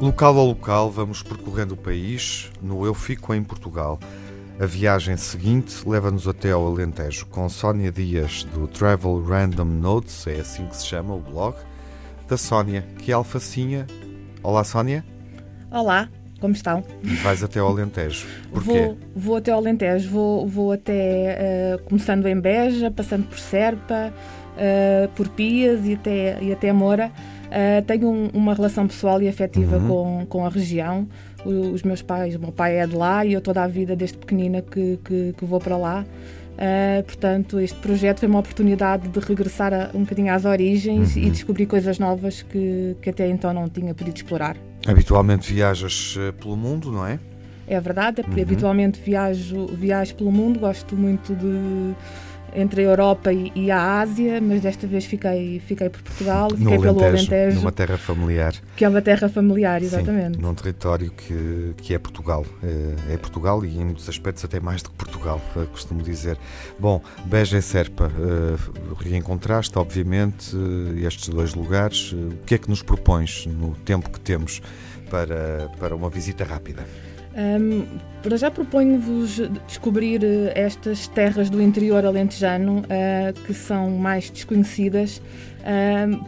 Local a local, vamos percorrendo o país. No Eu Fico em Portugal. A viagem seguinte leva-nos até ao Alentejo com Sónia Dias do Travel Random Notes, é assim que se chama o blog, da Sónia, que é alfacinha. Olá, Sónia. Olá, como estão? E vais até ao Alentejo. Porquê? Vou, vou até ao Alentejo, vou, vou até, uh, começando em Beja, passando por Serpa, uh, por Pias e até, e até Moura. Uh, tenho um, uma relação pessoal e afetiva uhum. com, com a região os meus pais, o meu pai é de lá e eu toda a vida, desde pequenina, que, que, que vou para lá. Uh, portanto, este projeto foi uma oportunidade de regressar a, um bocadinho às origens uhum. e descobrir coisas novas que, que até então não tinha podido explorar. Habitualmente viajas eh, pelo mundo, não é? É verdade, é uhum. habitualmente viajo, viajo pelo mundo, gosto muito de entre a Europa e, e, a Ásia, mas desta vez fiquei, fiquei por Portugal, fiquei no pelo Alentejo. Numa terra familiar. Que é uma terra familiar, exatamente. Sim, num território que, que é Portugal. É, é, Portugal e em muitos aspectos até mais do que Portugal, eh, costumo dizer. Bom, Beja e Serpa, uh, reencontraste, obviamente, estes dois lugares. O que é que nos propões no tempo que temos para, para uma visita rápida? Um, para já proponho-vos descobrir uh, estas terras do interior alentejano uh, que são mais desconhecidas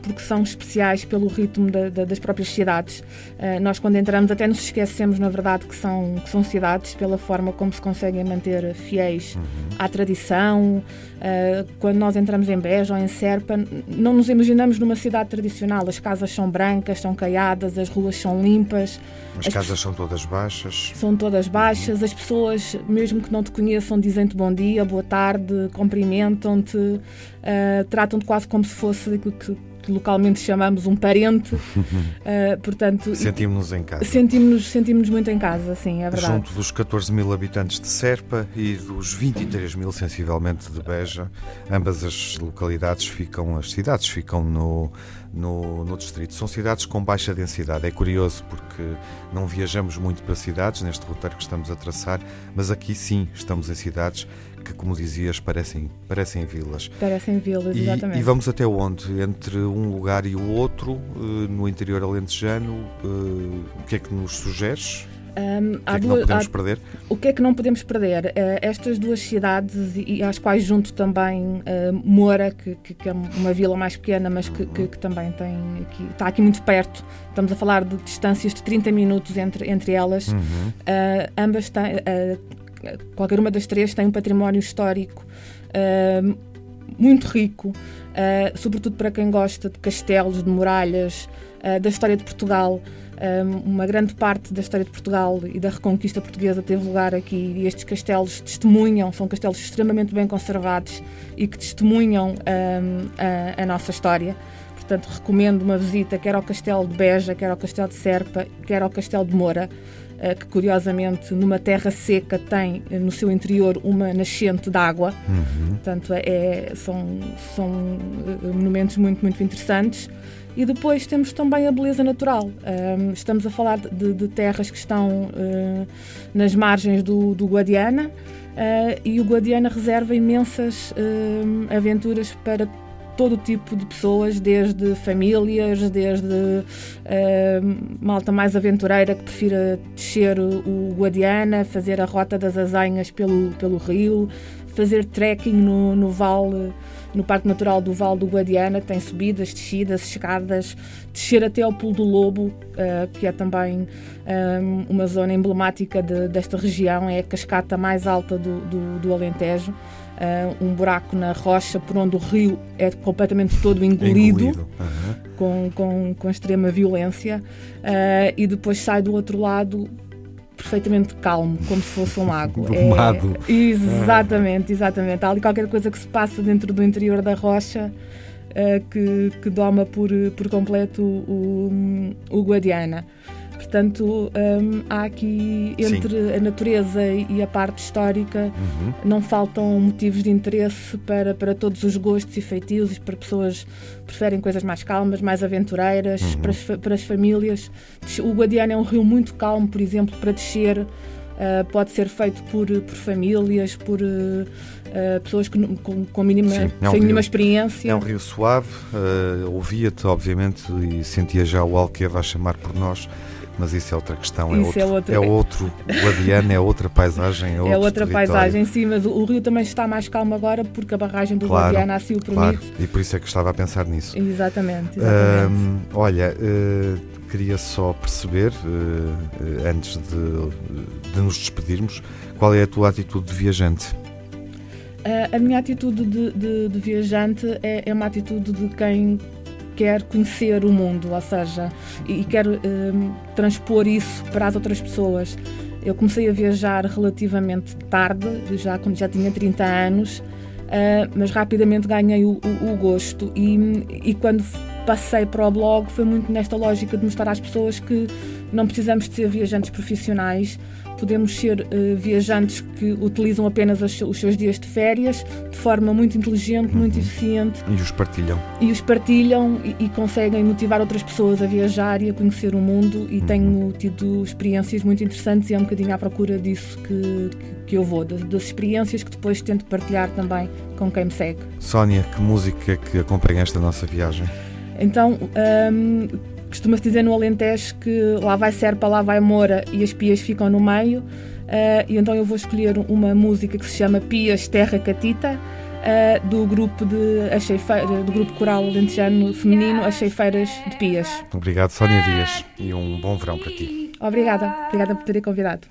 porque são especiais pelo ritmo da, da, das próprias cidades. nós, quando entramos, até nos esquecemos, na verdade, que são, que são cidades pela forma como se conseguem manter fiéis uhum. à tradição. quando nós entramos em Beja ou em Serpa, não nos imaginamos numa cidade tradicional. As casas são brancas, são caiadas, as ruas são limpas. As, as casas são todas baixas. São todas baixas. As pessoas, mesmo que não te conheçam, dizem-te bom dia, boa tarde, cumprimentam-te, uh, tratam-te quase como se fosse que, que localmente chamamos um parente. Uh, portanto, sentimos-nos em casa. Sentimos-nos sentimos muito em casa, sim, é verdade. Junto dos 14 mil habitantes de Serpa e dos 23 mil, sensivelmente, de Beja, ambas as localidades ficam, as cidades ficam no no, no distrito. São cidades com baixa densidade. É curioso porque não viajamos muito para cidades neste roteiro que estamos a traçar, mas aqui sim estamos em cidades que, como dizias, parecem, parecem vilas. Parecem vilas, e, exatamente. E vamos até onde? Entre um lugar e o outro, eh, no interior alentejano, eh, o que é que nos sugeres? Um, o que é que não podemos há, perder? O que é que não podemos perder? Uh, estas duas cidades, e, e, às quais junto também uh, Moura, que, que, que, é uma vila mais pequena, mas que, que, que, também tem aqui, está aqui muito perto. Estamos a falar de distâncias de 30 minutos entre, entre elas. Uhum. Uh, ambas têm, qualquer uma das três tem um património histórico muito rico, sobretudo para quem gosta de castelos, de muralhas, da história de Portugal uma grande parte da história de Portugal e da reconquista portuguesa teve lugar aqui e estes castelos testemunham, são castelos extremamente bem conservados e que testemunham a, a, nossa história. Portanto, recomendo uma visita quer ao Castelo de Beja, quer ao Castelo de Serpa, quer ao Castelo de Moura, que curiosamente numa terra seca tem no seu interior uma nascente de água. Uhum. Portanto, é, são, são ah, monumentos muito, muito interessantes. E depois temos também a beleza natural. Estamos a falar de, de terras que estão nas margens do, do Guadiana e o Guadiana reserva imensas aventuras para todo tipo de pessoas, desde famílias, desde malta mais aventureira que prefira descer o Guadiana, fazer a rota das Azenhas pelo, pelo rio, fazer trekking no, no vale no Parque Natural do Val do Guadiana, tem subidas, descidas, escadas, descer até ao Pulo do Lobo, uh, que é também um, eh, uma zona emblemática de, desta região, é a cascata mais alta do, do, do Alentejo. Uh, um buraco na rocha por onde o rio é completamente todo engolido, engolido. Uhum. Com, com, com extrema violência, uh, e depois sai do outro lado perfeitamente calmo, como se fosse um lago. Domado. É, exatamente, exatamente. Há ali qualquer coisa que se passa dentro do interior da rocha uh, que, que doma por, por completo o, o Guadiana. Portanto, um, há aqui, entre Sim. a natureza e a parte histórica, uhum. não faltam motivos de interesse para, para todos os gostos e feitios, para pessoas que preferem coisas mais calmas, mais aventureiras, uhum. para, as, para as famílias. O Guadiana é um rio muito calmo, por exemplo, para descer. Uh, pode ser feito por, por famílias, por uh, pessoas que, com, com mínima, Sim, é um sem mínima experiência. É um rio suave, uh, ouvia-te, obviamente, e sentia já o Alqueva a chamar por nós mas isso é outra questão, é, outro, é outro, é outro Guadiana, é outra paisagem. É, é outra território. paisagem, sim, mas o, rio também está mais calmo agora porque a barragem do claro, Guadiana assim o permite. Claro, e por isso é que estava a pensar nisso. Exatamente. exatamente. olha, uh, queria só perceber, uh, antes de, de nos despedirmos, qual é a tua atitude de viajante? a minha atitude de, de, de viajante é, é, uma atitude de quem quer conhecer o mundo, ou seja, e, quer um, transpor isso para as outras pessoas. Eu comecei a viajar relativamente tarde, já quando já tinha 30 anos, uh, mas rapidamente ganhei o, o, o gosto e, e quando passei para o blog foi muito nesta lógica de mostrar às pessoas que não precisamos de ser viajantes profissionais, podemos ser uh, viajantes que utilizam apenas os, os, seus dias de férias de forma muito inteligente, uhum. muito eficiente. E os partilham. E os partilham e, e, conseguem motivar outras pessoas a viajar e a conhecer o mundo. E uhum. tenho tido experiências muito interessantes e é um bocadinho à procura disso que, que, que eu vou, das, das, experiências que depois tento partilhar também com quem me segue. Sónia, que música que acompanha esta nossa viagem? Então, um, Costuma-se dizer no Alentejo que lá vai Serpa, lá vai Moura e as pias ficam no meio. Uh, e então eu vou escolher uma música que se chama Pias Terra Catita, uh, do grupo de do grupo coral alentejano feminino As Cheifeiras de Pias. Obrigado, Sónia Dias, e um bom verão para ti. Obrigada, obrigada por terem convidado.